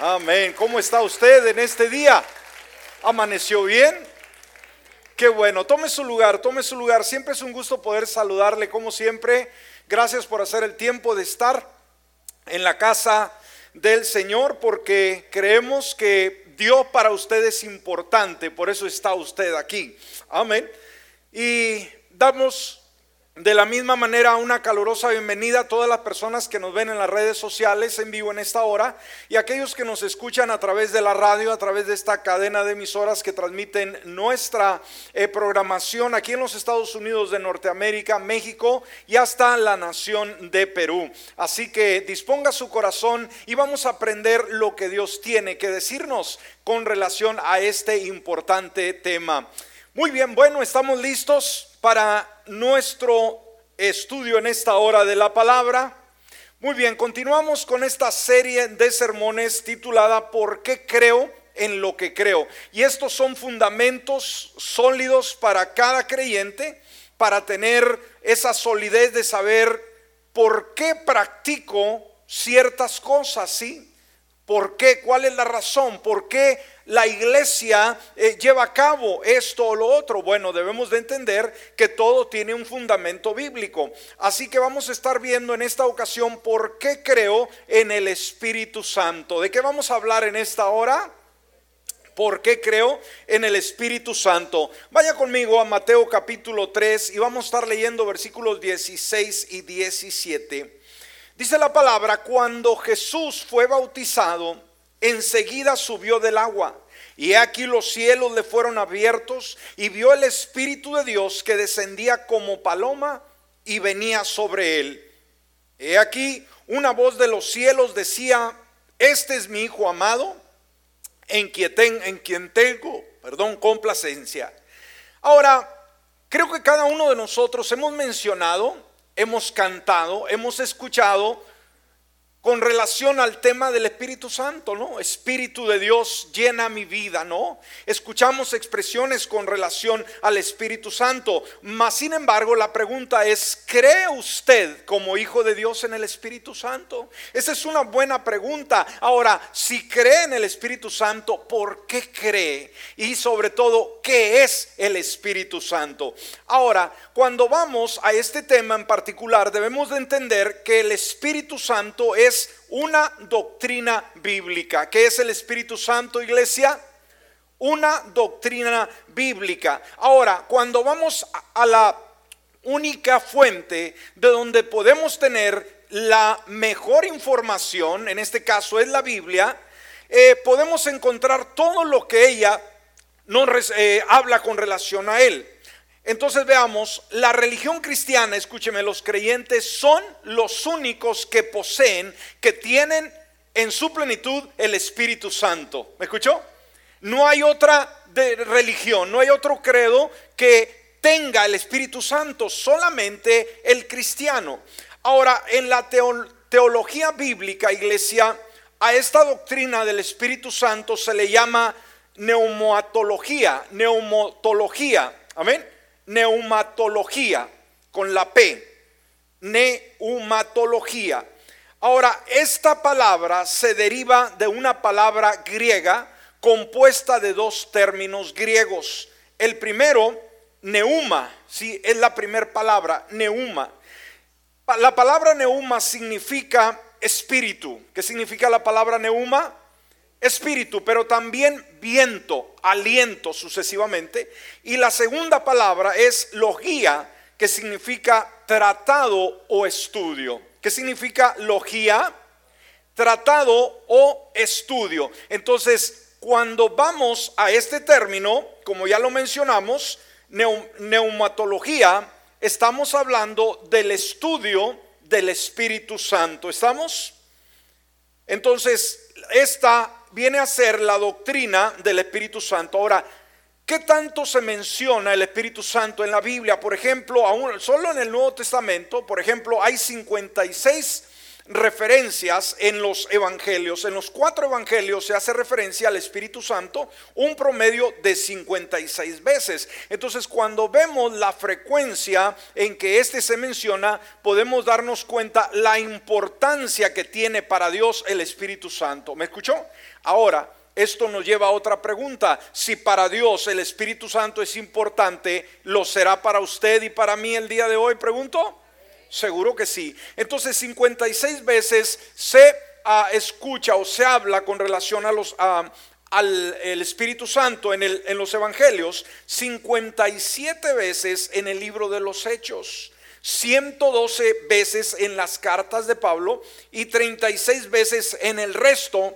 Amén. ¿Cómo está usted en este día? ¿Amaneció bien? Qué bueno. Tome su lugar, tome su lugar. Siempre es un gusto poder saludarle, como siempre. Gracias por hacer el tiempo de estar en la casa del Señor, porque creemos que Dios para usted es importante. Por eso está usted aquí. Amén. Y damos de la misma manera, una calurosa bienvenida a todas las personas que nos ven en las redes sociales en vivo en esta hora y aquellos que nos escuchan a través de la radio, a través de esta cadena de emisoras que transmiten nuestra eh, programación aquí en los Estados Unidos de Norteamérica, México y hasta la nación de Perú. Así que disponga su corazón y vamos a aprender lo que Dios tiene que decirnos con relación a este importante tema. Muy bien, bueno, estamos listos para nuestro estudio en esta hora de la palabra. Muy bien, continuamos con esta serie de sermones titulada ¿Por qué creo en lo que creo? Y estos son fundamentos sólidos para cada creyente, para tener esa solidez de saber por qué practico ciertas cosas, ¿sí? ¿Por qué? ¿Cuál es la razón? ¿Por qué la iglesia eh, lleva a cabo esto o lo otro? Bueno, debemos de entender que todo tiene un fundamento bíblico. Así que vamos a estar viendo en esta ocasión por qué creo en el Espíritu Santo. ¿De qué vamos a hablar en esta hora? ¿Por qué creo en el Espíritu Santo? Vaya conmigo a Mateo capítulo 3 y vamos a estar leyendo versículos 16 y 17. Dice la palabra, cuando Jesús fue bautizado, enseguida subió del agua. Y aquí los cielos le fueron abiertos y vio el Espíritu de Dios que descendía como paloma y venía sobre él. He aquí una voz de los cielos decía, este es mi Hijo amado, en quien, en quien tengo, perdón, complacencia. Ahora, creo que cada uno de nosotros hemos mencionado hemos cantado, hemos escuchado con relación al tema del Espíritu Santo, ¿no? Espíritu de Dios llena mi vida, ¿no? Escuchamos expresiones con relación al Espíritu Santo, mas sin embargo la pregunta es, ¿cree usted como hijo de Dios en el Espíritu Santo? Esa es una buena pregunta. Ahora, si cree en el Espíritu Santo, ¿por qué cree? Y sobre todo, ¿qué es el Espíritu Santo? Ahora, cuando vamos a este tema en particular, debemos de entender que el Espíritu Santo es una doctrina bíblica. ¿Qué es el Espíritu Santo, iglesia? Una doctrina bíblica. Ahora, cuando vamos a la única fuente de donde podemos tener la mejor información, en este caso es la Biblia, eh, podemos encontrar todo lo que ella nos eh, habla con relación a él. Entonces veamos, la religión cristiana, escúcheme, los creyentes son los únicos que poseen, que tienen en su plenitud el Espíritu Santo. ¿Me escuchó? No hay otra religión, no hay otro credo que tenga el Espíritu Santo, solamente el cristiano. Ahora, en la teología bíblica, iglesia, a esta doctrina del Espíritu Santo se le llama neumatología, neumotología. Amén neumatología, con la P, neumatología. Ahora, esta palabra se deriva de una palabra griega compuesta de dos términos griegos. El primero, neuma, sí, es la primera palabra, neuma. La palabra neuma significa espíritu. ¿Qué significa la palabra neuma? Espíritu, pero también viento, aliento sucesivamente. Y la segunda palabra es logía, que significa tratado o estudio. ¿Qué significa logía? Tratado o estudio. Entonces, cuando vamos a este término, como ya lo mencionamos, neumatología, estamos hablando del estudio del Espíritu Santo. ¿Estamos? Entonces, esta viene a ser la doctrina del Espíritu Santo. Ahora, ¿qué tanto se menciona el Espíritu Santo en la Biblia? Por ejemplo, aún, solo en el Nuevo Testamento, por ejemplo, hay 56 referencias en los evangelios. En los cuatro evangelios se hace referencia al Espíritu Santo un promedio de 56 veces. Entonces, cuando vemos la frecuencia en que este se menciona, podemos darnos cuenta la importancia que tiene para Dios el Espíritu Santo. ¿Me escuchó? Ahora, esto nos lleva a otra pregunta. Si para Dios el Espíritu Santo es importante, ¿lo será para usted y para mí el día de hoy? Pregunto. Seguro que sí. Entonces 56 veces se ah, escucha o se habla con relación a los... al el Espíritu Santo en, el, en los Evangelios, 57 veces en el libro de los Hechos. 112 veces en las cartas de Pablo y 36 veces en el resto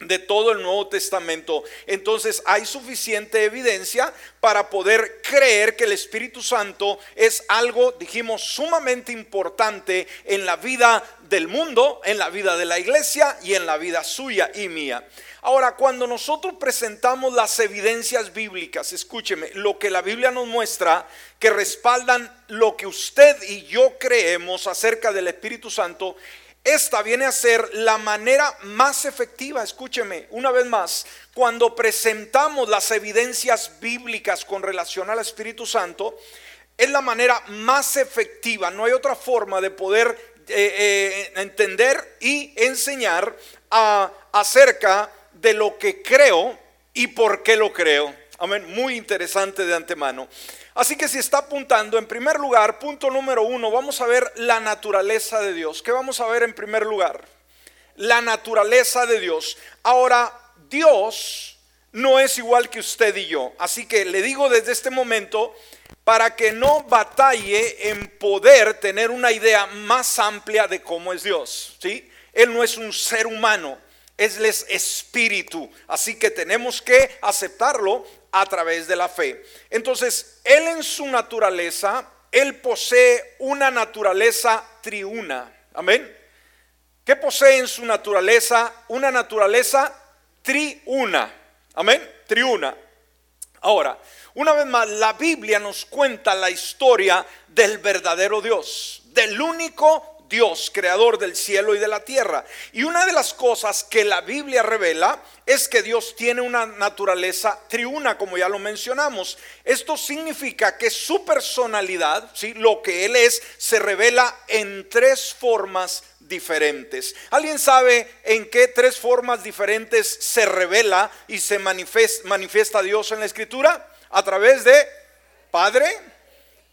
de todo el Nuevo Testamento. Entonces hay suficiente evidencia para poder creer que el Espíritu Santo es algo, dijimos, sumamente importante en la vida del mundo, en la vida de la iglesia y en la vida suya y mía. Ahora, cuando nosotros presentamos las evidencias bíblicas, escúcheme, lo que la Biblia nos muestra que respaldan lo que usted y yo creemos acerca del Espíritu Santo, esta viene a ser la manera más efectiva, escúcheme, una vez más, cuando presentamos las evidencias bíblicas con relación al Espíritu Santo, es la manera más efectiva, no hay otra forma de poder eh, eh, entender y enseñar acerca de lo que creo y por qué lo creo. Amén, muy interesante de antemano. Así que si está apuntando, en primer lugar, punto número uno, vamos a ver la naturaleza de Dios. ¿Qué vamos a ver en primer lugar? La naturaleza de Dios. Ahora, Dios no es igual que usted y yo. Así que le digo desde este momento, para que no batalle en poder tener una idea más amplia de cómo es Dios. ¿sí? Él no es un ser humano, es espíritu. Así que tenemos que aceptarlo a través de la fe. Entonces, Él en su naturaleza, Él posee una naturaleza triuna. Amén. ¿Qué posee en su naturaleza? Una naturaleza triuna. Amén. Triuna. Ahora, una vez más, la Biblia nos cuenta la historia del verdadero Dios, del único Dios, creador del cielo y de la tierra. Y una de las cosas que la Biblia revela es que Dios tiene una naturaleza triuna, como ya lo mencionamos. Esto significa que su personalidad, ¿sí? lo que Él es, se revela en tres formas diferentes. ¿Alguien sabe en qué tres formas diferentes se revela y se manifiesta, manifiesta Dios en la Escritura? A través de Padre,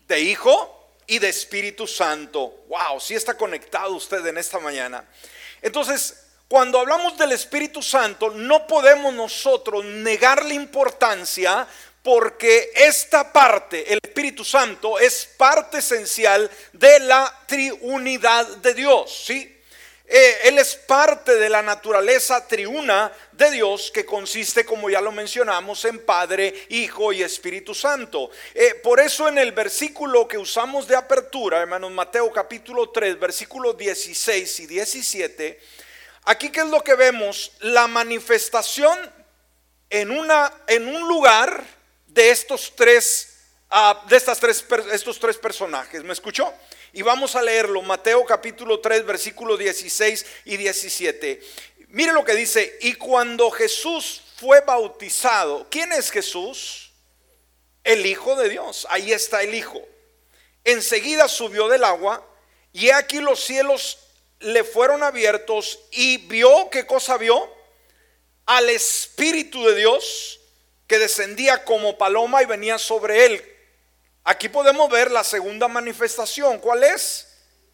de Hijo y de Espíritu Santo. Wow, si está conectado usted en esta mañana. Entonces, cuando hablamos del Espíritu Santo, no podemos nosotros negarle importancia porque esta parte, el Espíritu Santo, es parte esencial de la triunidad de Dios, ¿sí? Eh, él es parte de la naturaleza triuna de Dios que consiste, como ya lo mencionamos, en Padre, Hijo y Espíritu Santo. Eh, por eso en el versículo que usamos de apertura, hermanos, Mateo capítulo 3, versículos 16 y 17, aquí que es lo que vemos, la manifestación en, una, en un lugar de estos tres, ah, de estas tres, estos tres personajes. ¿Me escuchó? Y vamos a leerlo, Mateo capítulo 3, versículos 16 y 17. Mire lo que dice, y cuando Jesús fue bautizado, ¿quién es Jesús? El Hijo de Dios, ahí está el Hijo. Enseguida subió del agua y aquí los cielos le fueron abiertos y vio, ¿qué cosa vio? Al Espíritu de Dios que descendía como paloma y venía sobre él. Aquí podemos ver la segunda manifestación. ¿Cuál es?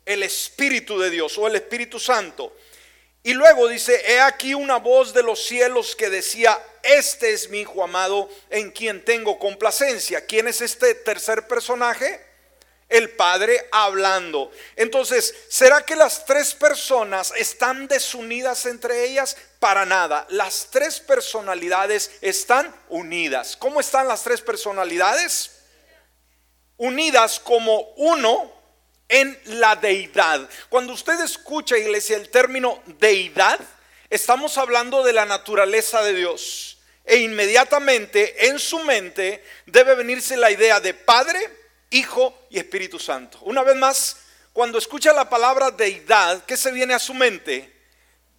El Espíritu de Dios o el Espíritu Santo. Y luego dice, he aquí una voz de los cielos que decía, este es mi Hijo amado en quien tengo complacencia. ¿Quién es este tercer personaje? El Padre hablando. Entonces, ¿será que las tres personas están desunidas entre ellas? Para nada. Las tres personalidades están unidas. ¿Cómo están las tres personalidades? Unidas como uno en la deidad. Cuando usted escucha, iglesia, el término deidad, estamos hablando de la naturaleza de Dios. E inmediatamente en su mente debe venirse la idea de Padre, Hijo y Espíritu Santo. Una vez más, cuando escucha la palabra deidad, ¿qué se viene a su mente?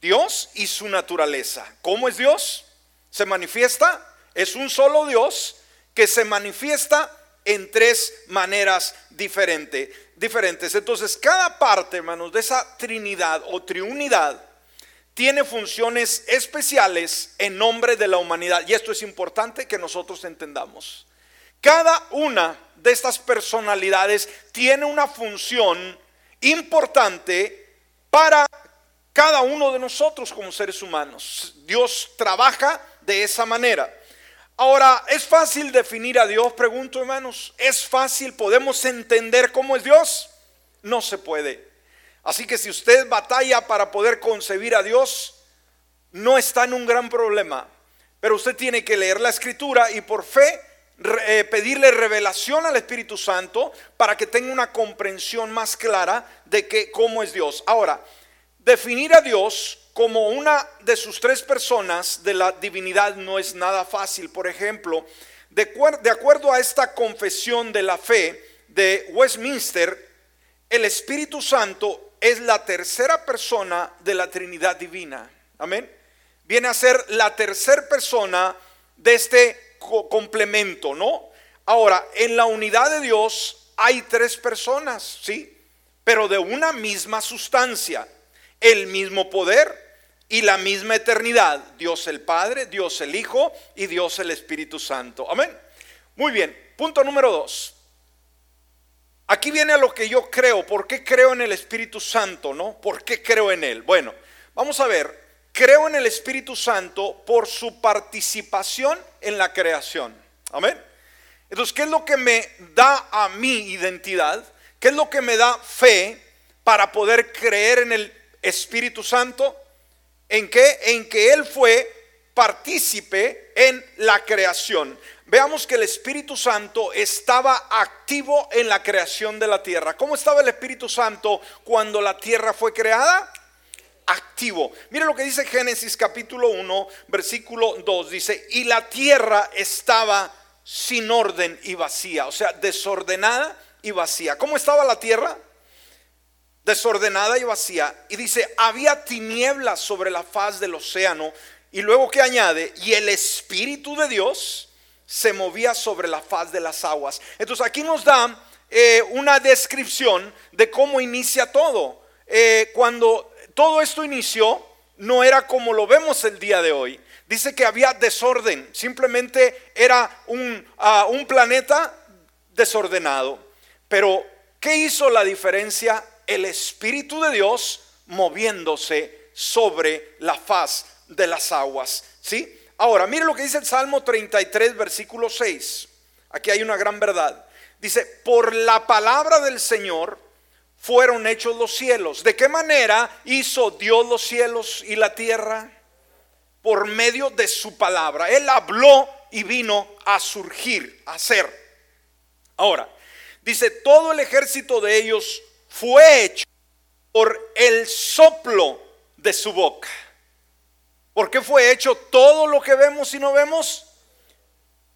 Dios y su naturaleza. ¿Cómo es Dios? Se manifiesta, es un solo Dios que se manifiesta en tres maneras diferentes. diferentes. Entonces, cada parte, hermanos, de esa Trinidad o Triunidad tiene funciones especiales en nombre de la humanidad. Y esto es importante que nosotros entendamos. Cada una de estas personalidades tiene una función importante para cada uno de nosotros como seres humanos. Dios trabaja de esa manera. Ahora, ¿es fácil definir a Dios? Pregunto, hermanos. ¿Es fácil? ¿Podemos entender cómo es Dios? No se puede. Así que si usted batalla para poder concebir a Dios, no está en un gran problema. Pero usted tiene que leer la escritura y por fe eh, pedirle revelación al Espíritu Santo para que tenga una comprensión más clara de que, cómo es Dios. Ahora, definir a Dios como una de sus tres personas de la divinidad no es nada fácil. Por ejemplo, de, acuerdo a esta confesión de la fe de Westminster, el Espíritu Santo es la tercera persona de la Trinidad Divina. Amén. Viene a ser la tercera persona de este complemento, ¿no? Ahora, en la unidad de Dios hay tres personas, ¿sí? Pero de una misma sustancia, el mismo poder y la misma eternidad. Dios el Padre, Dios el Hijo y Dios el Espíritu Santo. Amén. Muy bien, punto número dos. Aquí viene a lo que yo creo. ¿Por qué creo en el Espíritu Santo, no? ¿Por qué creo en él? Bueno, vamos a ver creo en el Espíritu Santo por su participación en la creación. Amén. Entonces, ¿qué es lo que me da a mi identidad? ¿Qué es lo que me da fe para poder creer en el Espíritu Santo? ¿En qué? En que Él fue partícipe en la creación. Veamos que el Espíritu Santo estaba activo en la creación de la tierra. ¿Cómo estaba el Espíritu Santo cuando la tierra fue creada? activo. Mire lo que dice Génesis capítulo 1, versículo 2. Dice, y la tierra estaba sin orden y vacía, o sea, desordenada y vacía. ¿Cómo estaba la tierra? Desordenada y vacía. Y dice, había tinieblas sobre la faz del océano. Y luego que añade, y el Espíritu de Dios se movía sobre la faz de las aguas. Entonces aquí nos da eh, una descripción de cómo inicia todo. Eh, cuando todo esto inició, no era como lo vemos el día de hoy. Dice que había desorden, simplemente era un, ah, un planeta desordenado. Pero, ¿qué hizo la diferencia? El Espíritu de Dios moviéndose sobre la faz de las aguas. ¿Sí? Ahora, mire lo que dice el Salmo 33, versículo 6. Aquí hay una gran verdad. Dice, por la palabra del Señor fueron hechos los cielos. ¿De qué manera hizo Dios los cielos y la tierra? Por medio de su palabra. Él habló y vino a surgir, a ser. Ahora, dice, todo el ejército de ellos fue hecho por el soplo de su boca. ¿Por qué fue hecho todo lo que vemos y no vemos?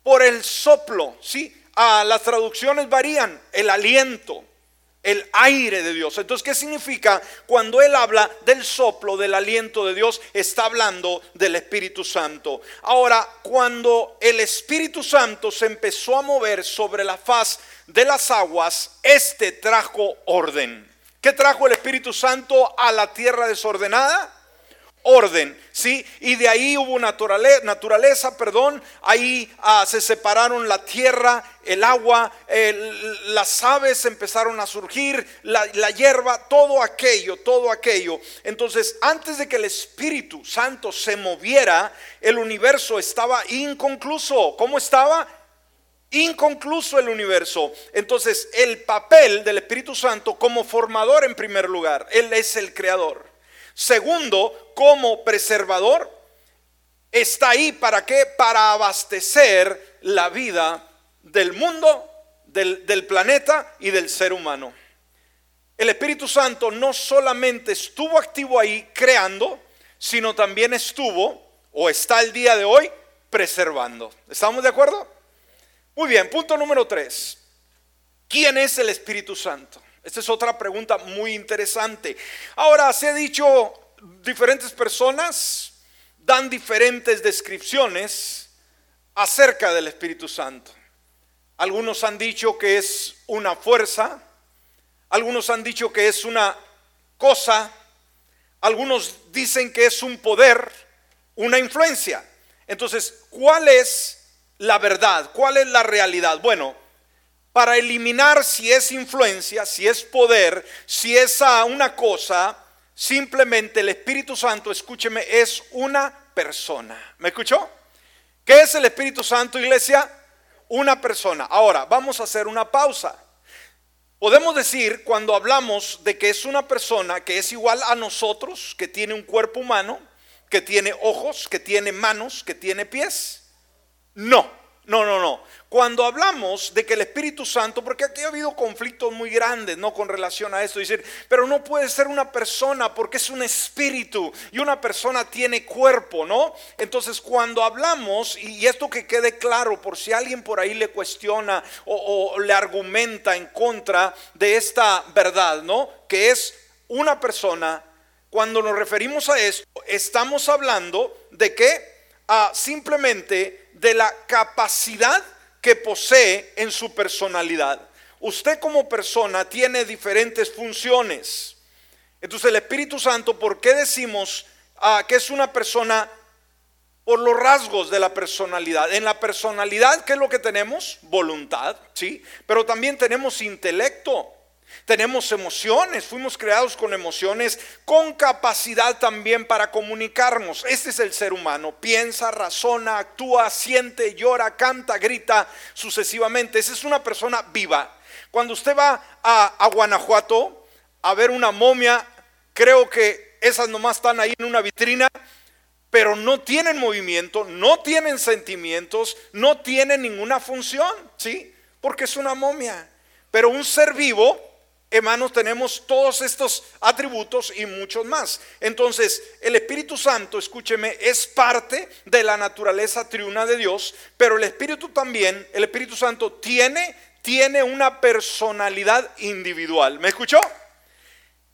Por el soplo, ¿sí? Ah, las traducciones varían, el aliento, el aire de Dios. Entonces, ¿qué significa? Cuando Él habla del soplo, del aliento de Dios, está hablando del Espíritu Santo. Ahora, cuando el Espíritu Santo se empezó a mover sobre la faz de las aguas, este trajo orden. ¿Qué trajo el Espíritu Santo a la tierra desordenada? Orden, ¿sí? Y de ahí hubo naturaleza, perdón, ahí ah, se separaron la tierra, el agua, las aves empezaron a surgir, la, la hierba, todo aquello, todo aquello. Entonces, antes de que el Espíritu Santo se moviera, el universo estaba inconcluso. ¿Cómo estaba? inconcluso el universo. Entonces, el papel del Espíritu Santo como formador en primer lugar, Él es el creador. Segundo, como preservador, está ahí para qué? Para abastecer la vida del mundo, del, del, planeta y del ser humano. El Espíritu Santo no solamente estuvo activo ahí creando, sino también estuvo o está el día de hoy preservando. ¿Estamos de acuerdo? Muy bien, punto número tres. ¿Quién es el Espíritu Santo? Esta es otra pregunta muy interesante. Ahora, se ha dicho, diferentes personas dan diferentes descripciones acerca del Espíritu Santo. Algunos han dicho que es una fuerza, algunos han dicho que es una cosa, algunos dicen que es un poder, una influencia. Entonces, ¿cuál es la verdad? ¿Cuál es la realidad? Bueno, para eliminar si es influencia, si es poder, si es una cosa, simplemente el Espíritu Santo, escúcheme, es una persona. ¿Me escuchó? ¿Qué es el Espíritu Santo, iglesia? Una persona. Ahora, vamos a hacer una pausa. Podemos decir cuando hablamos de que es una persona que es igual a nosotros, que tiene un cuerpo humano, que tiene ojos, que tiene manos, que tiene pies. No. No, no, no. Cuando hablamos de que el Espíritu Santo, porque aquí ha habido conflictos muy grandes, ¿no? Con relación a esto, decir, pero no puede ser una persona porque es un espíritu y una persona tiene cuerpo, ¿no? Entonces, cuando hablamos, y esto que quede claro, por si alguien por ahí le cuestiona o, le argumenta en contra de esta verdad, ¿no? Que es una persona, cuando nos referimos a esto, estamos hablando de que ah, simplemente de la capacidad que posee en su personalidad. Usted como persona tiene diferentes funciones. Entonces el Espíritu Santo, ¿por qué decimos ah, que es una persona por los rasgos de la personalidad? En la personalidad, ¿qué es lo que tenemos? Voluntad, ¿sí? Pero también tenemos intelecto. Tenemos emociones, fuimos creados con emociones, con capacidad también para comunicarnos. Este es el ser humano. Piensa, razona, actúa, siente, llora, canta, grita sucesivamente. Esa es una persona viva. Cuando usted va a, Guanajuato a ver una momia, creo que esas nomás están ahí en una vitrina, pero no tienen movimiento, no tienen sentimientos, no tienen ninguna función, ¿sí? Porque es una momia. Pero un ser vivo hermanos, tenemos todos estos atributos y muchos más. Entonces, el Espíritu Santo, escúcheme, es parte de la naturaleza triuna de Dios, pero el Espíritu también, el Espíritu Santo tiene, tiene una personalidad individual. ¿Me escuchó?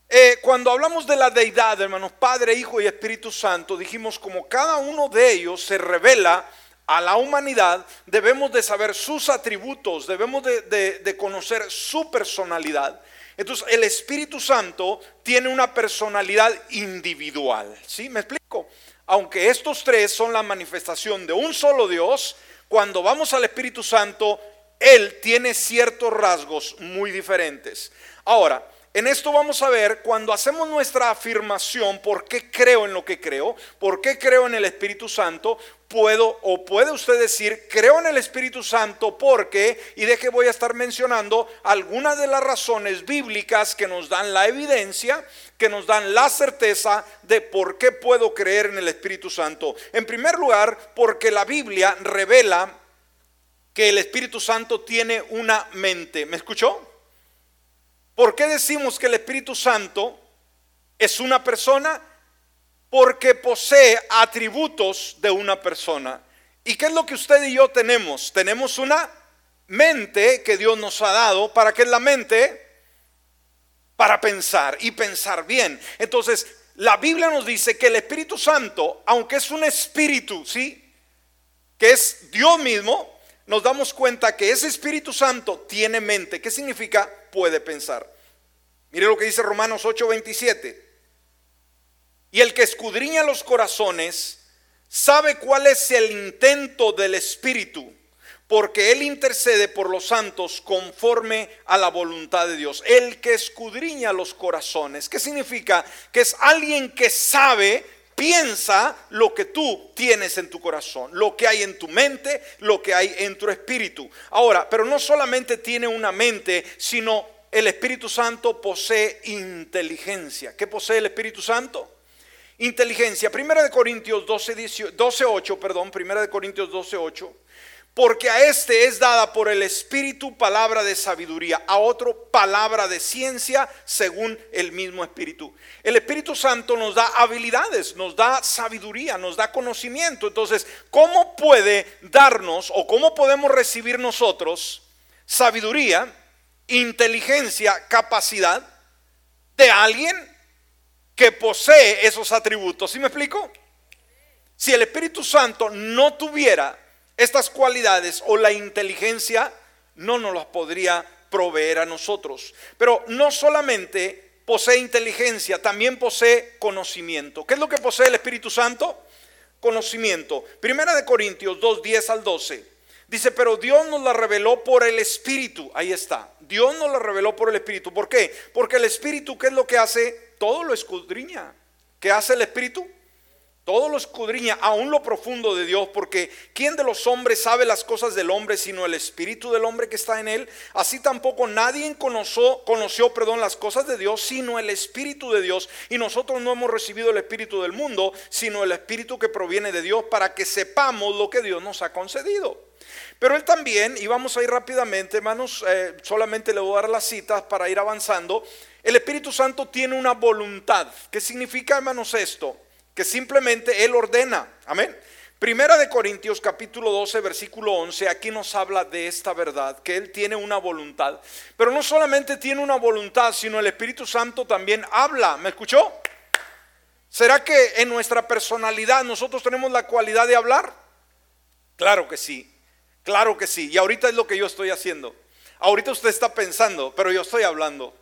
Eh, cuando hablamos de la deidad, hermanos, Padre, Hijo y Espíritu Santo, dijimos como cada uno de ellos se revela a la humanidad, debemos de saber sus atributos, debemos de, de conocer su personalidad. Entonces, el Espíritu Santo tiene una personalidad individual. ¿Sí? ¿Me explico? Aunque estos tres son la manifestación de un solo Dios, cuando vamos al Espíritu Santo, Él tiene ciertos rasgos muy diferentes. Ahora, en esto vamos a ver cuando hacemos nuestra afirmación, ¿por qué creo en lo que creo? ¿Por qué creo en el Espíritu Santo? Puedo o puede usted decir, creo en el Espíritu Santo porque, y de que voy a estar mencionando algunas de las razones bíblicas que nos dan la evidencia, que nos dan la certeza de por qué puedo creer en el Espíritu Santo. En primer lugar, porque la Biblia revela que el Espíritu Santo tiene una mente. ¿Me escuchó? ¿Por qué decimos que el Espíritu Santo es una persona? Porque posee atributos de una persona. ¿Y qué es lo que usted y yo tenemos? Tenemos una mente que Dios nos ha dado. ¿Para qué es la mente? Para pensar y pensar bien. Entonces, la Biblia nos dice que el Espíritu Santo, aunque es un espíritu, ¿sí? Que es Dios mismo, nos damos cuenta que ese Espíritu Santo tiene mente. ¿Qué significa? Puede pensar. Mire lo que dice Romanos 8:27. Y el que escudriña los corazones sabe cuál es el intento del Espíritu, porque Él intercede por los santos conforme a la voluntad de Dios. El que escudriña los corazones. ¿Qué significa? Que es alguien que sabe piensa lo que tú tienes en tu corazón, lo que hay en tu mente, lo que hay en tu espíritu. Ahora, pero no solamente tiene una mente, sino el Espíritu Santo posee inteligencia. ¿Qué posee el Espíritu Santo? Inteligencia. Primera de Corintios 12, 12 8, perdón, Primera de Corintios 12, 8 porque a este es dada por el Espíritu palabra de sabiduría, a otro palabra de ciencia según el mismo Espíritu. El Espíritu Santo nos da habilidades, nos da sabiduría, nos da conocimiento. Entonces, ¿cómo puede darnos o cómo podemos recibir nosotros sabiduría inteligencia, capacidad de alguien que posee esos atributos. ¿Sí me explico? Si el Espíritu Santo no tuviera estas cualidades o la inteligencia, no nos las podría proveer a nosotros. Pero no solamente posee inteligencia, también posee conocimiento. ¿Qué es lo que posee el Espíritu Santo? Conocimiento. Primera de Corintios 2, 10 al 12. Dice, pero Dios nos la reveló por el Espíritu. Ahí está. Dios nos la reveló por el Espíritu. ¿Por qué? Porque el Espíritu, ¿qué es lo que hace? Todo lo escudriña. ¿Qué hace el Espíritu? Todo lo escudriña, aún lo profundo de Dios, porque ¿quién de los hombres sabe las cosas del hombre sino el espíritu del hombre que está en él? Así tampoco nadie conoció, conoció perdón, las cosas de Dios sino el espíritu de Dios. Y nosotros no hemos recibido el espíritu del mundo, sino el espíritu que proviene de Dios para que sepamos lo que Dios nos ha concedido. Pero él también, y vamos a ir rápidamente, hermanos, eh, solamente le voy a dar las citas para ir avanzando. El Espíritu Santo tiene una voluntad. ¿Qué significa, hermanos, esto? Que simplemente Él ordena. Amén. Primera de Corintios capítulo 12 versículo 11, aquí nos habla de esta verdad, que Él tiene una voluntad. Pero no solamente tiene una voluntad, sino el Espíritu Santo también habla. ¿Me escuchó? ¿Será que en nuestra personalidad nosotros tenemos la cualidad de hablar? Claro que sí, claro que sí. Y ahorita es lo que yo estoy haciendo. Ahorita usted está pensando, pero yo estoy hablando.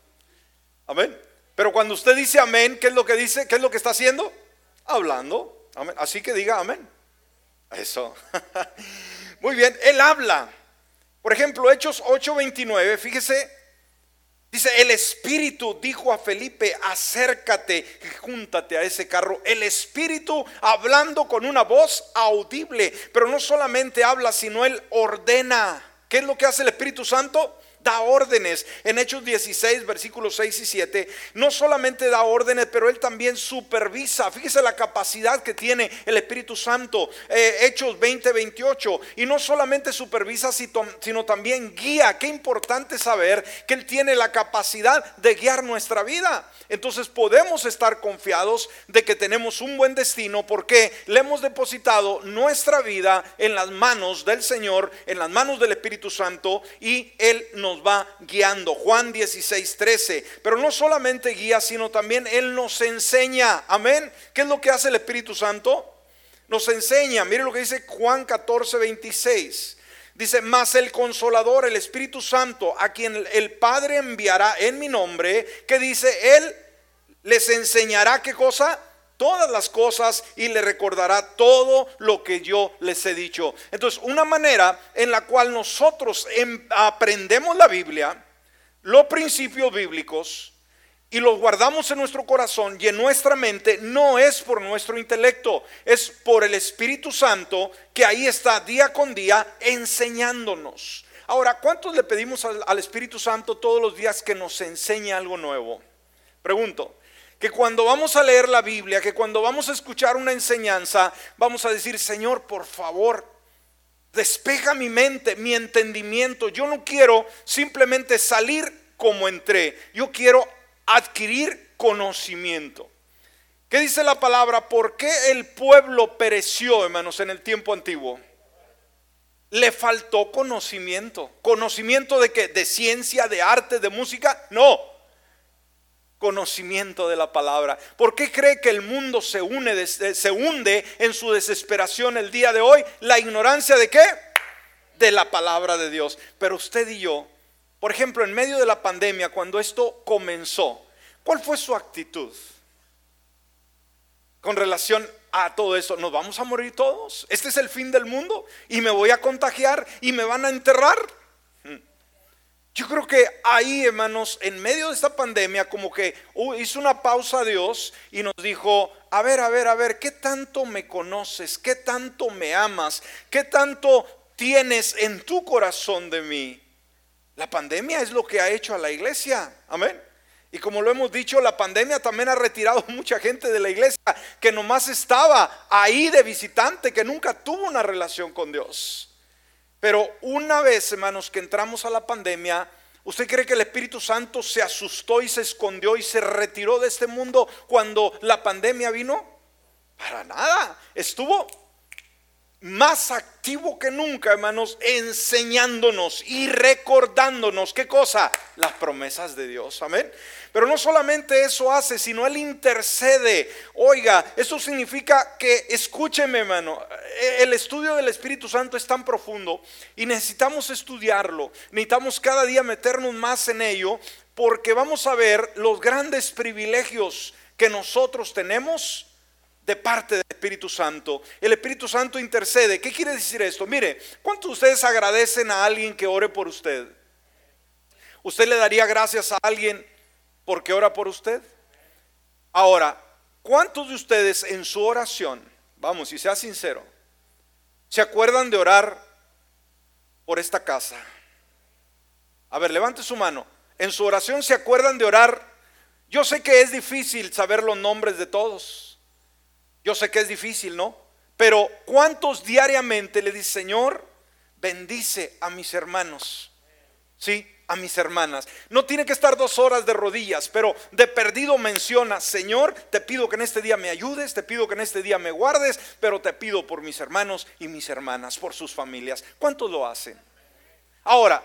Amén. Pero cuando usted dice amén, ¿qué es lo que dice? ¿Qué es lo que está haciendo? Hablando. Así que diga amén. Eso. Muy bien, él habla. Por ejemplo, Hechos 8:29, fíjese, dice, el Espíritu dijo a Felipe, acércate y júntate a ese carro. El Espíritu hablando con una voz audible, pero no solamente habla, sino él ordena. ¿Qué es lo que hace el Espíritu Santo? Da órdenes. En Hechos 16, versículos 6 y 7, no solamente da órdenes, pero Él también supervisa. Fíjese la capacidad que tiene el Espíritu Santo. Eh, Hechos 20, 28. Y no solamente supervisa, sino también guía. Qué importante saber que Él tiene la capacidad de guiar nuestra vida. Entonces podemos estar confiados de que tenemos un buen destino porque le hemos depositado nuestra vida en las manos del Señor, en las manos del Espíritu Santo y Él nos nos va guiando. Juan 16, 13. Pero no solamente guía, sino también Él nos enseña. Amén. ¿Qué es lo que hace el Espíritu Santo? Nos enseña. Mire lo que dice Juan 14, 26. Dice, mas el consolador, el Espíritu Santo, a quien el Padre enviará en mi nombre, que dice, Él les enseñará qué cosa? Todas las cosas y le recordará todo lo que yo les he dicho. Entonces, una manera en la cual nosotros em, aprendemos la Biblia, los principios bíblicos, y los guardamos en nuestro corazón y en nuestra mente, no es por nuestro intelecto, es por el Espíritu Santo que ahí está día con día enseñándonos. Ahora, ¿cuántos le pedimos al, al Espíritu Santo todos los días que nos enseñe algo nuevo? Pregunto, que cuando vamos a leer la Biblia, que cuando vamos a escuchar una enseñanza, vamos a decir, Señor, por favor, despeja mi mente, mi entendimiento. Yo no quiero simplemente salir como entré, yo quiero adquirir conocimiento. ¿Qué dice la palabra? ¿Por qué el pueblo pereció, hermanos, en el tiempo antiguo? Le faltó conocimiento. ¿Conocimiento de qué? ¿De ciencia, de arte, de música? No conocimiento de la palabra. ¿Por qué cree que el mundo se, une, se hunde en su desesperación el día de hoy? La ignorancia de qué? De la palabra de Dios. Pero usted y yo, por ejemplo, en medio de la pandemia, cuando esto comenzó, ¿cuál fue su actitud con relación a todo eso? ¿Nos vamos a morir todos? ¿Este es el fin del mundo? ¿Y me voy a contagiar? ¿Y me van a enterrar? Yo creo que ahí, hermanos, en medio de esta pandemia, como que hizo una pausa Dios y nos dijo, a ver, a ver, a ver, ¿qué tanto me conoces? ¿Qué tanto me amas? ¿Qué tanto tienes en tu corazón de mí? La pandemia es lo que ha hecho a la iglesia. Amén. Y como lo hemos dicho, la pandemia también ha retirado mucha gente de la iglesia que nomás estaba ahí de visitante, que nunca tuvo una relación con Dios. Pero una vez, hermanos, que entramos a la pandemia, ¿usted cree que el Espíritu Santo se asustó y se escondió y se retiró de este mundo cuando la pandemia vino? Para nada. Estuvo más activo que nunca, hermanos, enseñándonos y recordándonos, ¿qué cosa? Las promesas de Dios, amén. Pero no solamente eso hace, sino Él intercede. Oiga, eso significa que, escúcheme, hermano, el estudio del Espíritu Santo es tan profundo y necesitamos estudiarlo, necesitamos cada día meternos más en ello, porque vamos a ver los grandes privilegios que nosotros tenemos de parte del Espíritu Santo. El Espíritu Santo intercede. ¿Qué quiere decir esto? Mire, ¿cuántos de ustedes agradecen a alguien que ore por usted? ¿Usted le daría gracias a alguien porque ora por usted? Ahora, ¿cuántos de ustedes en su oración, vamos, y sea sincero, se acuerdan de orar por esta casa? A ver, levante su mano. En su oración se acuerdan de orar. Yo sé que es difícil saber los nombres de todos. Yo sé que es difícil, ¿no? Pero ¿cuántos diariamente le dice, Señor, bendice a mis hermanos? ¿Sí? A mis hermanas. No tiene que estar dos horas de rodillas, pero de perdido menciona, Señor, te pido que en este día me ayudes, te pido que en este día me guardes, pero te pido por mis hermanos y mis hermanas, por sus familias. ¿Cuántos lo hacen? Ahora,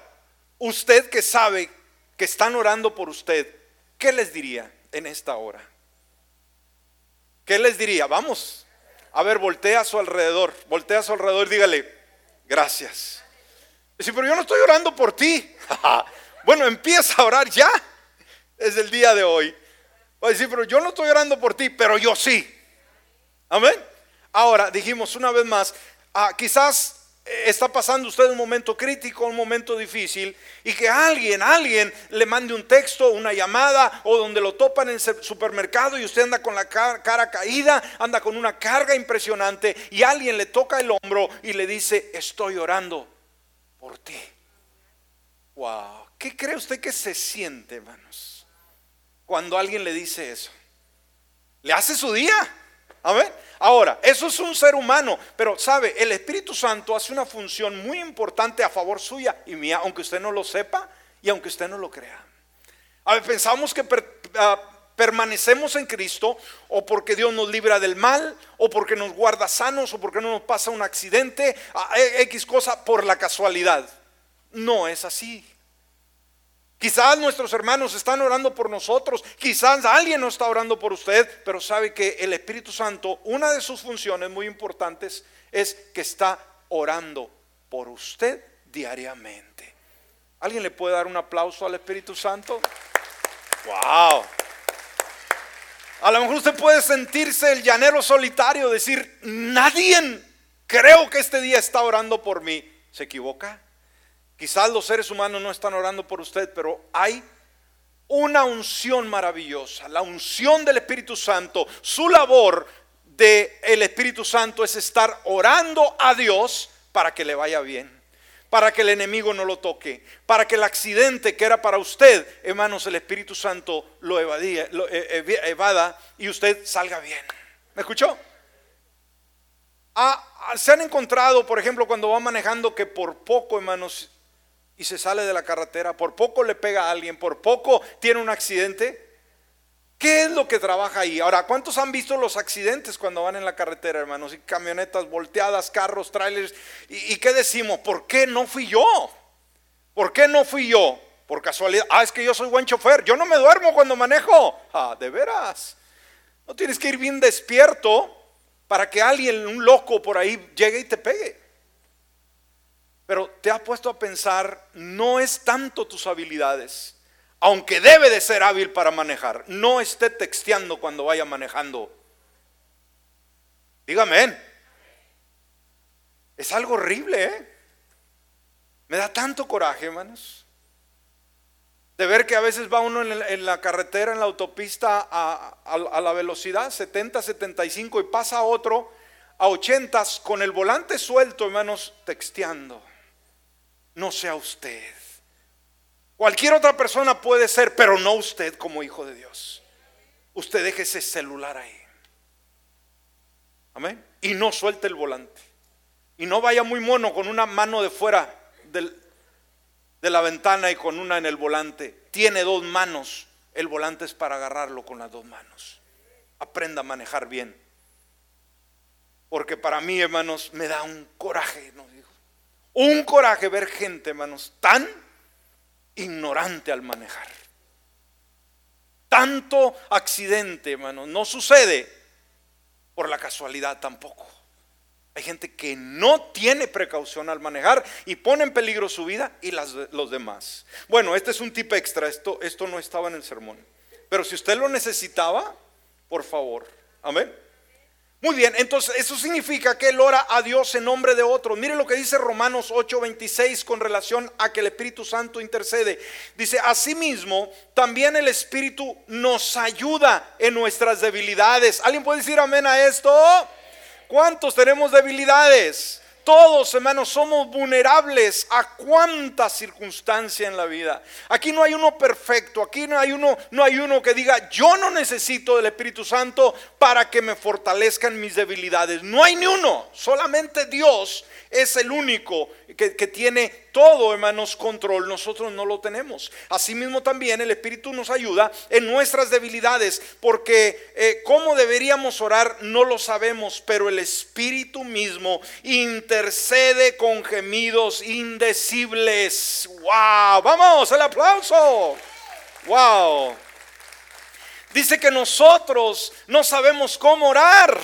usted que sabe que están orando por usted, ¿qué les diría en esta hora? ¿Qué les diría? Vamos, a ver, voltea a su alrededor, voltea a su alrededor y dígale, gracias. Dice, pero yo no estoy orando por ti. bueno, empieza a orar ya, es el día de hoy. Va a decir, pero yo no estoy orando por ti, pero yo sí. Amén. Ahora, dijimos una vez más, ah, quizás está pasando usted un momento crítico, un momento difícil, y que alguien, alguien le mande un texto, una llamada, o donde lo topan en el supermercado y usted anda con la cara caída, anda con una carga impresionante, y alguien le toca el hombro y le dice, estoy orando por ti. Wow, ¿qué cree usted que se siente, hermanos? Cuando alguien le dice eso. ¿Le hace su día? Amén. Ahora, eso es un ser humano, pero sabe, el Espíritu Santo hace una función muy importante a favor suya y mía, aunque usted no lo sepa y aunque usted no lo crea. A ver, pensamos que ah, permanecemos en Cristo o porque Dios nos libra del mal o porque nos guarda sanos o porque no nos pasa un accidente, X cosa por la casualidad. No es así. Quizás nuestros hermanos están orando por nosotros, quizás alguien no está orando por usted, pero sabe que el Espíritu Santo, una de sus funciones muy importantes es que está orando por usted diariamente. ¿Alguien le puede dar un aplauso al Espíritu Santo? ¡Wow! A lo mejor usted puede sentirse el llanero solitario, decir, nadie creo que este día está orando por mí. ¿Se equivoca? Quizás los seres humanos no están orando por usted, pero hay una unción maravillosa, la unción del Espíritu Santo. Su labor del el Espíritu Santo es estar orando a Dios para que le vaya bien, para que el enemigo no lo toque, para que el accidente que era para usted, hermanos, el Espíritu Santo lo, evadía, lo e, e, evada y usted salga bien. ¿Me escuchó? Ah, ah, se han encontrado, por ejemplo, cuando va manejando que por poco, hermanos, y se sale de la carretera, por poco le pega a alguien, por poco tiene un accidente. ¿Qué es lo que trabaja ahí? Ahora, ¿cuántos han visto los accidentes cuando van en la carretera, hermanos? Y camionetas volteadas, carros, trailers. ¿Y, qué decimos? ¿Por qué no fui yo? ¿Por qué no fui yo? Por casualidad. Ah, es que yo soy buen chofer. Yo no me duermo cuando manejo. Ah, de veras. No tienes que ir bien despierto para que alguien, un loco por ahí, llegue y te pegue. Pero te ha puesto a pensar, no es tanto tus habilidades, aunque debe de ser hábil para manejar, no esté texteando cuando vaya manejando. Dígame, es algo horrible, ¿eh? Me da tanto coraje, hermanos, de ver que a veces va uno en la, carretera, en la autopista, a, a la velocidad 70, 75 y pasa otro a 80 con el volante suelto, hermanos, texteando no sea usted. Cualquier otra persona puede ser, pero no usted como hijo de Dios. Usted deje ese celular ahí. Amén. Y no suelte el volante. Y no vaya muy mono con una mano de fuera de la ventana y con una en el volante. Tiene dos manos. El volante es para agarrarlo con las dos manos. Aprenda a manejar bien. Porque para mí, hermanos, me da un coraje, ¿no? Un coraje ver gente, hermanos, tan ignorante al manejar. Tanto accidente, hermanos, no sucede por la casualidad tampoco. Hay gente que no tiene precaución al manejar y pone en peligro su vida y las, los demás. Bueno, este es un tip extra, esto, esto no estaba en el sermón. Pero si usted lo necesitaba, por favor. Amén. Muy bien, entonces eso significa que él ora a Dios en nombre de otro. Mire lo que dice Romanos 8:26 con relación a que el Espíritu Santo intercede. Dice, asimismo, también el Espíritu nos ayuda en nuestras debilidades. ¿Alguien puede decir amén a esto? ¿Cuántos tenemos debilidades? Todos, hermanos, somos vulnerables a cuánta circunstancia en la vida. Aquí no hay uno perfecto, aquí no hay uno, no hay uno que diga, yo no necesito del Espíritu Santo para que me fortalezcan mis debilidades. No hay ni uno, solamente Dios es el único que, tiene todo, hermanos, control. Nosotros no lo tenemos. Asimismo también el Espíritu nos ayuda en nuestras debilidades, porque eh, cómo deberíamos orar no lo sabemos, pero el Espíritu mismo intercede con gemidos indecibles. ¡Wow! Vamos, el aplauso. ¡Wow! Dice que nosotros no sabemos cómo orar.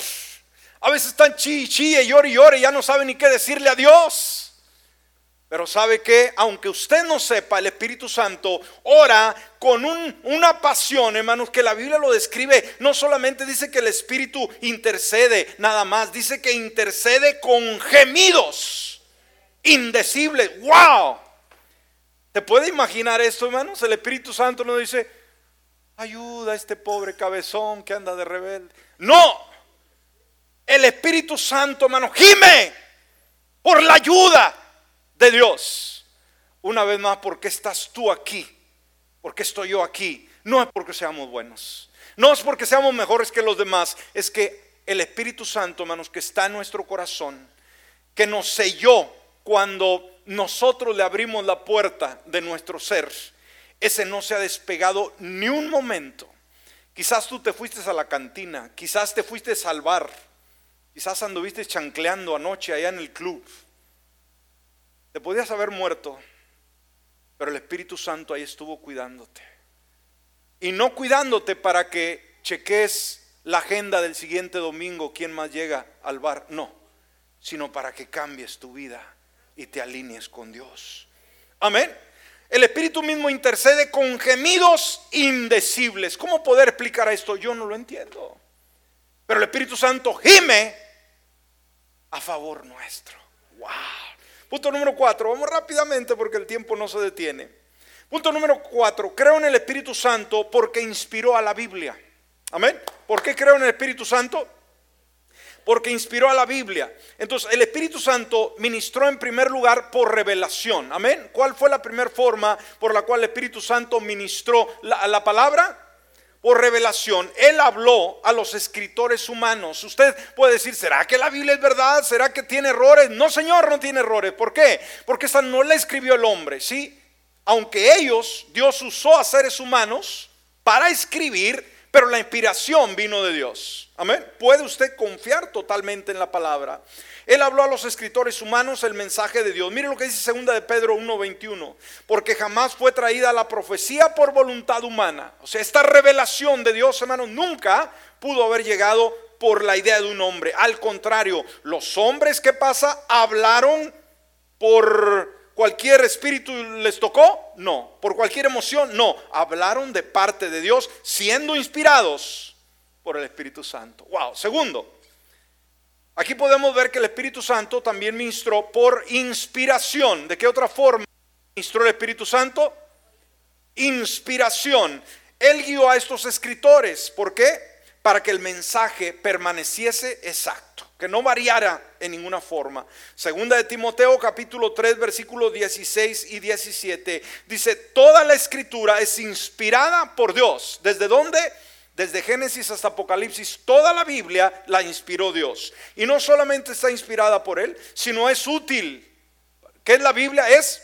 A veces están chi, chi, y llore y llore, ya no saben ni qué decirle a Dios. Pero sabe que, aunque usted no sepa, el Espíritu Santo ora con una pasión, hermanos, que la Biblia lo describe. No solamente dice que el Espíritu intercede, nada más, dice que intercede con gemidos indecibles. ¡Wow! ¿Te puede imaginar esto, hermanos? El Espíritu Santo no dice, ayuda a este pobre cabezón que anda de rebelde. No, el Espíritu Santo, hermano, gime por la ayuda de Dios. Una vez más, ¿por qué estás tú aquí? ¿Por qué estoy yo aquí? No es porque seamos buenos. No es porque seamos mejores que los demás. Es que el Espíritu Santo, hermanos, que está en nuestro corazón, que nos selló cuando nosotros le abrimos la puerta de nuestro ser, ese no se ha despegado ni un momento. Quizás tú te fuiste a la cantina, quizás te fuiste a salvar Quizás anduviste chancleando anoche allá en el club. Te podías haber muerto, pero el Espíritu Santo ahí estuvo cuidándote. Y no cuidándote para que cheques la agenda del siguiente domingo, quién más llega al bar, no, sino para que cambies tu vida y te alinees con Dios. Amén. El Espíritu mismo intercede con gemidos indecibles. ¿Cómo poder explicar esto? Yo no lo entiendo. Pero el Espíritu Santo gime a favor nuestro. Wow. Punto número cuatro. Vamos rápidamente porque el tiempo no se detiene. Punto número cuatro. Creo en el Espíritu Santo porque inspiró a la Biblia. Amén. ¿Por qué creo en el Espíritu Santo? Porque inspiró a la Biblia. Entonces, el Espíritu Santo ministró en primer lugar por revelación. Amén. ¿Cuál fue la primera forma por la cual el Espíritu Santo ministró la, la palabra? Por revelación, Él habló a los escritores humanos. Usted puede decir, ¿será que la Biblia es verdad? ¿Será que tiene errores? No, Señor, no tiene errores. ¿Por qué? Porque esa no la escribió el hombre, ¿sí? Aunque ellos, Dios usó a seres humanos para escribir, pero la inspiración vino de Dios. Amén. Puede usted confiar totalmente en la palabra. Él habló a los escritores humanos el mensaje de Dios. Mire lo que dice segunda de Pedro 1:21, porque jamás fue traída la profecía por voluntad humana. O sea, esta revelación de Dios, hermano, nunca pudo haber llegado por la idea de un hombre. Al contrario, los hombres ¿qué pasa hablaron por cualquier espíritu les tocó? No. ¿Por cualquier emoción? No. Hablaron de parte de Dios siendo inspirados por el Espíritu Santo. Wow. Segundo, Aquí podemos ver que el Espíritu Santo también ministró por inspiración. ¿De qué otra forma ministró el Espíritu Santo? Inspiración. Él guió a estos escritores. ¿Por qué? Para que el mensaje permaneciese exacto, que no variara en ninguna forma. Segunda de Timoteo capítulo 3 versículos 16 y 17 dice, toda la escritura es inspirada por Dios. ¿Desde dónde? desde Génesis hasta Apocalipsis, toda la Biblia la inspiró Dios. Y no solamente está inspirada por Él, sino es útil. ¿Qué es la Biblia? Es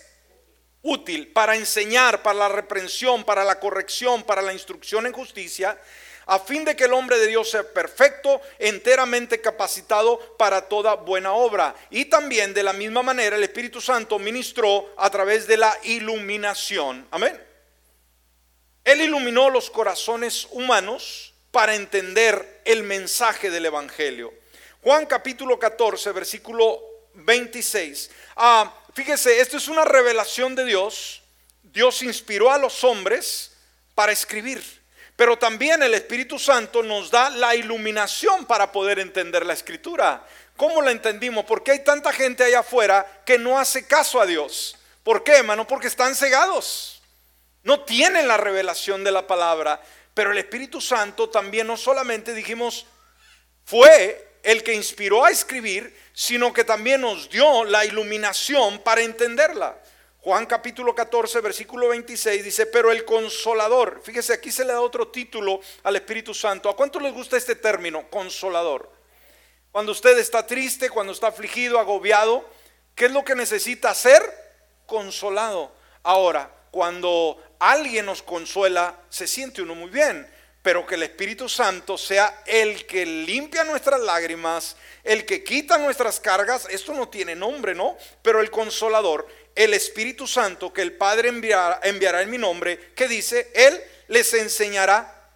útil para enseñar, para la reprensión, para la corrección, para la instrucción en justicia, a fin de que el hombre de Dios sea perfecto, enteramente capacitado para toda buena obra. Y también de la misma manera el Espíritu Santo ministró a través de la iluminación. Amén. Él iluminó los corazones humanos para entender el mensaje del Evangelio. Juan capítulo 14, versículo 26. Ah, fíjese, esto es una revelación de Dios. Dios inspiró a los hombres para escribir. Pero también el Espíritu Santo nos da la iluminación para poder entender la escritura. ¿Cómo la entendimos? Porque hay tanta gente allá afuera que no hace caso a Dios. ¿Por qué, hermano? Porque están cegados. No tienen la revelación de la palabra. Pero el Espíritu Santo también no solamente dijimos fue el que inspiró a escribir, sino que también nos dio la iluminación para entenderla. Juan capítulo 14, versículo 26 dice, pero el consolador, fíjese, aquí se le da otro título al Espíritu Santo. ¿A cuánto les gusta este término, consolador? Cuando usted está triste, cuando está afligido, agobiado, ¿qué es lo que necesita ser? Consolado. Ahora, cuando alguien nos consuela, se siente uno muy bien pero que el Espíritu Santo sea el que limpia nuestras lágrimas, el que quita nuestras cargas, esto no tiene nombre, ¿no? Pero el consolador, el Espíritu Santo que el Padre enviará, en mi nombre, que dice, Él les enseñará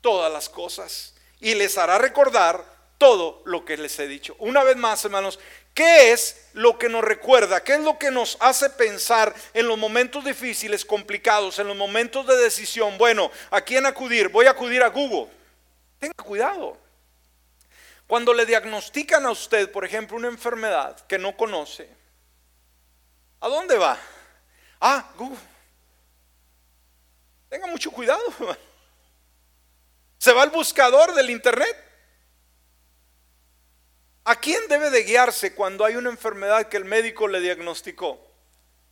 todas las cosas y les hará recordar todo lo que les he dicho. Una vez más, hermanos, ¿Qué es lo que nos recuerda? ¿Qué es lo que nos hace pensar en los momentos difíciles, complicados, en los momentos de decisión? Bueno, ¿a quién acudir? Voy a acudir a Google. Tenga cuidado. Cuando le diagnostican a usted, por ejemplo, una enfermedad que no conoce, ¿a dónde va? Ah, Google. Tenga mucho cuidado. Se va al buscador del Internet. ¿A quién debe de guiarse cuando hay una enfermedad que el médico le diagnosticó?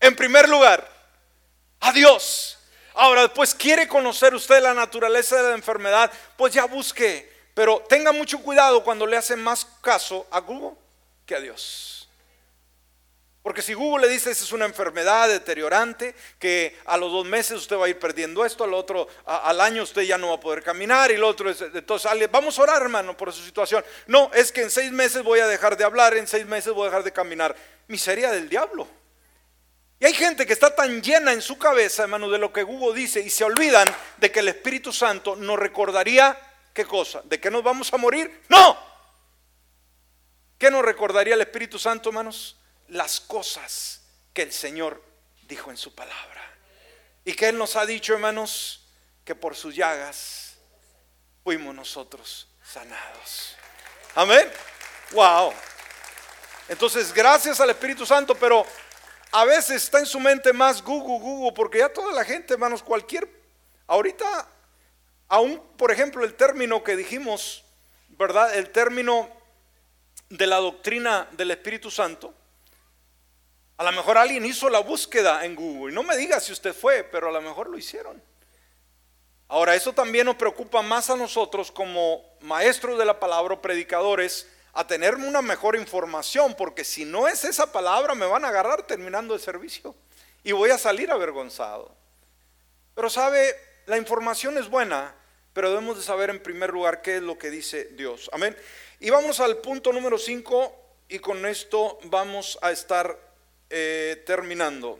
En primer lugar, a Dios. Ahora, después quiere conocer usted la naturaleza de la enfermedad, pues ya busque. Pero tenga mucho cuidado cuando le hace más caso a Google que a Dios. Porque si Google le dice, esa es una enfermedad deteriorante, que a los dos meses usted va a ir perdiendo esto, al otro, al año usted ya no va a poder caminar, y el otro es, entonces, vamos a orar hermano por su situación. No, es que en seis meses voy a dejar de hablar, en seis meses voy a dejar de caminar. Miseria del diablo. Y hay gente que está tan llena en su cabeza, hermano, de lo que Google dice, y se olvidan de que el Espíritu Santo nos recordaría, ¿qué cosa? ¿De que nos vamos a morir? No. ¿Qué nos recordaría el Espíritu Santo, hermanos? Las cosas que el Señor dijo en su palabra. Y que Él nos ha dicho, hermanos, que por sus llagas fuimos nosotros sanados. Amén. Wow. Entonces, gracias al Espíritu Santo, pero a veces está en su mente más Google, Google, porque ya toda la gente, hermanos, cualquier, ahorita, aún, por ejemplo, el término que dijimos, ¿verdad? El término de la doctrina del Espíritu Santo, a lo mejor alguien hizo la búsqueda en Google. No me diga si usted fue, pero a lo mejor lo hicieron. Ahora, eso también nos preocupa más a nosotros como maestros de la palabra o predicadores a tener una mejor información, porque si no es esa palabra me van a agarrar terminando el servicio y voy a salir avergonzado. Pero sabe, la información es buena, pero debemos de saber en primer lugar qué es lo que dice Dios. Amén. Y vamos al punto número 5 y con esto vamos a estar eh, terminando.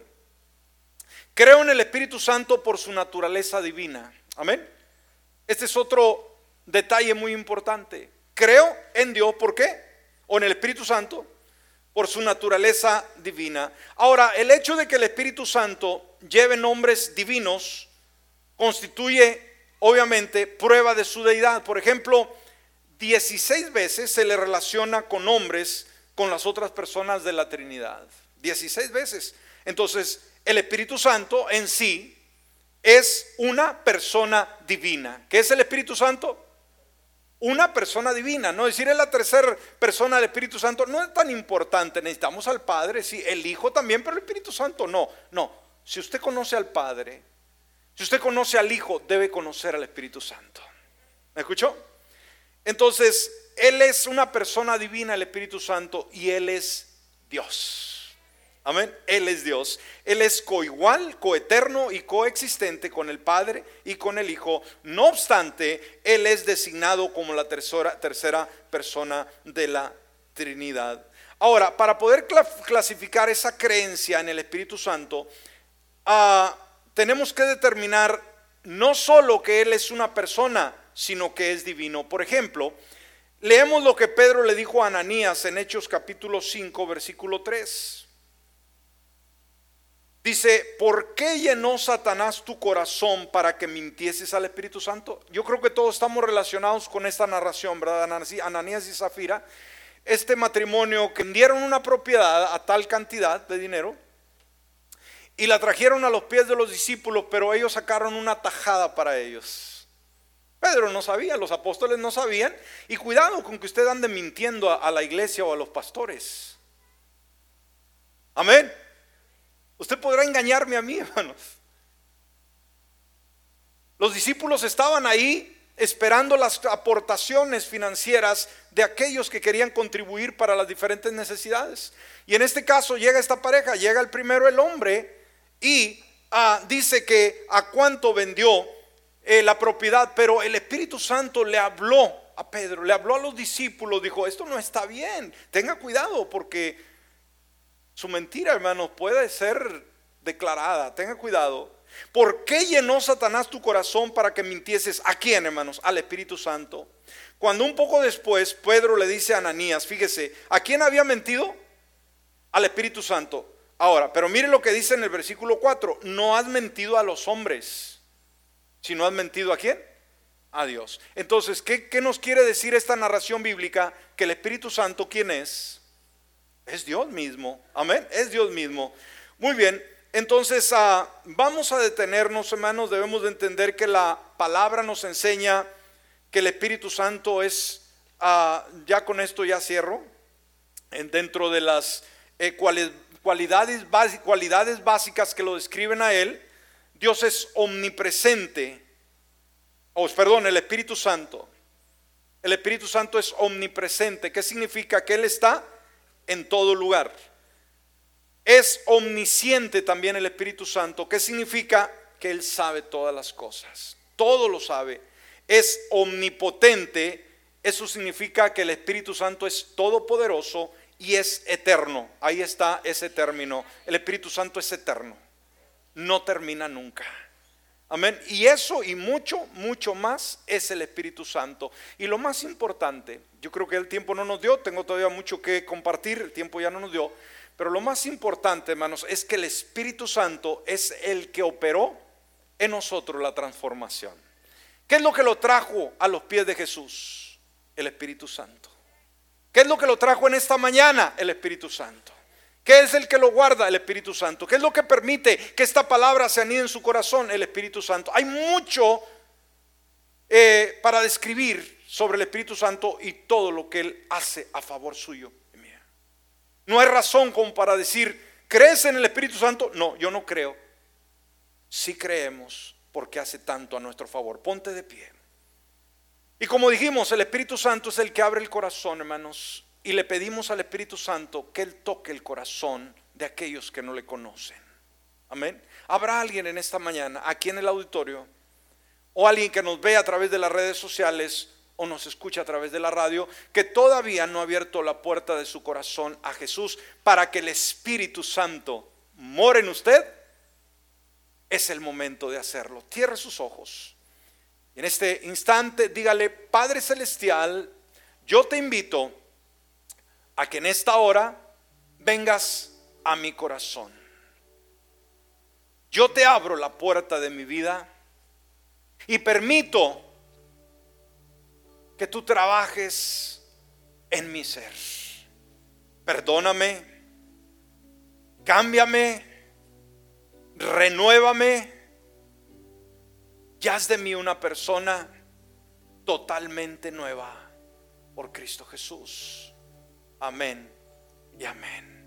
Creo en el Espíritu Santo por su naturaleza divina. Amén. Este es otro detalle muy importante. Creo en Dios, ¿por qué? O en el Espíritu Santo, por su naturaleza divina. Ahora, el hecho de que el Espíritu Santo lleve nombres divinos constituye, obviamente, prueba de su deidad. Por ejemplo, 16 veces se le relaciona con nombres con las otras personas de la Trinidad. 16 veces. Entonces, el Espíritu Santo en sí es una persona divina. ¿Qué es el Espíritu Santo? Una persona divina, no decir es la tercera persona del Espíritu Santo, no es tan importante. Necesitamos al Padre, sí, el Hijo también, pero el Espíritu Santo no. No, si usted conoce al Padre, si usted conoce al Hijo, debe conocer al Espíritu Santo. ¿Me escuchó? Entonces, Él es una persona divina, el Espíritu Santo, y Él es Dios. Amén. Él es Dios. Él es coigual, coeterno y coexistente con el Padre y con el Hijo. No obstante, Él es designado como la tercera, tercera persona de la Trinidad. Ahora, para poder clasificar esa creencia en el Espíritu Santo, ah, tenemos que determinar no solo que Él es una persona, sino que es divino. Por ejemplo, leemos lo que Pedro le dijo a Ananías en Hechos capítulo 5, versículo 3. Dice, ¿por qué llenó Satanás tu corazón para que mintieses al Espíritu Santo? Yo creo que todos estamos relacionados con esta narración, ¿verdad? Ananías y Zafira, este matrimonio que vendieron una propiedad a tal cantidad de dinero y la trajeron a los pies de los discípulos, pero ellos sacaron una tajada para ellos. Pedro no sabía, los apóstoles no sabían, y cuidado con que usted ande mintiendo a, a la iglesia o a los pastores. Amén. Usted podrá engañarme a mí, hermanos. Los discípulos estaban ahí esperando las aportaciones financieras de aquellos que querían contribuir para las diferentes necesidades. Y en este caso llega esta pareja, llega el primero el hombre y ah, dice que a cuánto vendió eh, la propiedad, pero el Espíritu Santo le habló a Pedro, le habló a los discípulos, dijo, esto no está bien, tenga cuidado porque su mentira, hermanos, puede ser declarada. Tenga cuidado. ¿Por qué llenó Satanás tu corazón para que mintieses? ¿A quién, hermanos? Al Espíritu Santo. Cuando un poco después Pedro le dice a Ananías, fíjese, ¿a quién había mentido? Al Espíritu Santo. Ahora, pero mire lo que dice en el versículo 4, no has mentido a los hombres, sino has mentido a quién? A Dios. Entonces, ¿qué, ¿qué nos quiere decir esta narración bíblica? Que el Espíritu Santo, ¿quién es? Es Dios mismo. Amén. Es Dios mismo. Muy bien. Entonces ah, vamos a detenernos, hermanos. Debemos de entender que la palabra nos enseña que el Espíritu Santo es, ah, ya con esto ya cierro, dentro de las eh, cualidades, básicas que lo describen a Él, Dios es omnipresente, o perdón, el Espíritu Santo. El Espíritu Santo es omnipresente. ¿Qué significa? Que Él está en todo lugar. Es omnisciente también el Espíritu Santo, que significa que Él sabe todas las cosas, todo lo sabe. Es omnipotente, eso significa que el Espíritu Santo es todopoderoso y es eterno. Ahí está ese término. El Espíritu Santo es eterno, no termina nunca. Amén. Y eso y mucho, mucho más es el Espíritu Santo. Y lo más importante, yo creo que el tiempo no nos dio, tengo todavía mucho que compartir, el tiempo ya no nos dio, pero lo más importante, hermanos, es que el Espíritu Santo es el que operó en nosotros la transformación. ¿Qué es lo que lo trajo a los pies de Jesús? El Espíritu Santo. ¿Qué es lo que lo trajo en esta mañana? El Espíritu Santo. ¿Qué es el que lo guarda? El Espíritu Santo. ¿Qué es lo que permite que esta palabra se anide en su corazón? El Espíritu Santo. Hay mucho eh, para describir sobre el Espíritu Santo y todo lo que Él hace a favor suyo. No hay razón como para decir, ¿crees en el Espíritu Santo? No, yo no creo. Sí creemos porque hace tanto a nuestro favor. Ponte de pie. Y como dijimos, el Espíritu Santo es el que abre el corazón, hermanos, y le pedimos al Espíritu Santo que Él toque el corazón de aquellos que no le conocen. Amén. Habrá alguien en esta mañana, aquí en el auditorio, o alguien que nos ve a través de las redes sociales o nos escucha a través de la radio, que todavía no ha abierto la puerta de su corazón a Jesús para que el Espíritu Santo more en usted. Es el momento de hacerlo. Cierre sus ojos. En este instante dígale, Padre Celestial, yo te invito a que en esta hora vengas a mi corazón. Yo te abro la puerta de mi vida y permito que tú trabajes en mi ser. Perdóname, cámbiame, renuévame y haz de mí una persona totalmente nueva por Cristo Jesús. Amén y amén.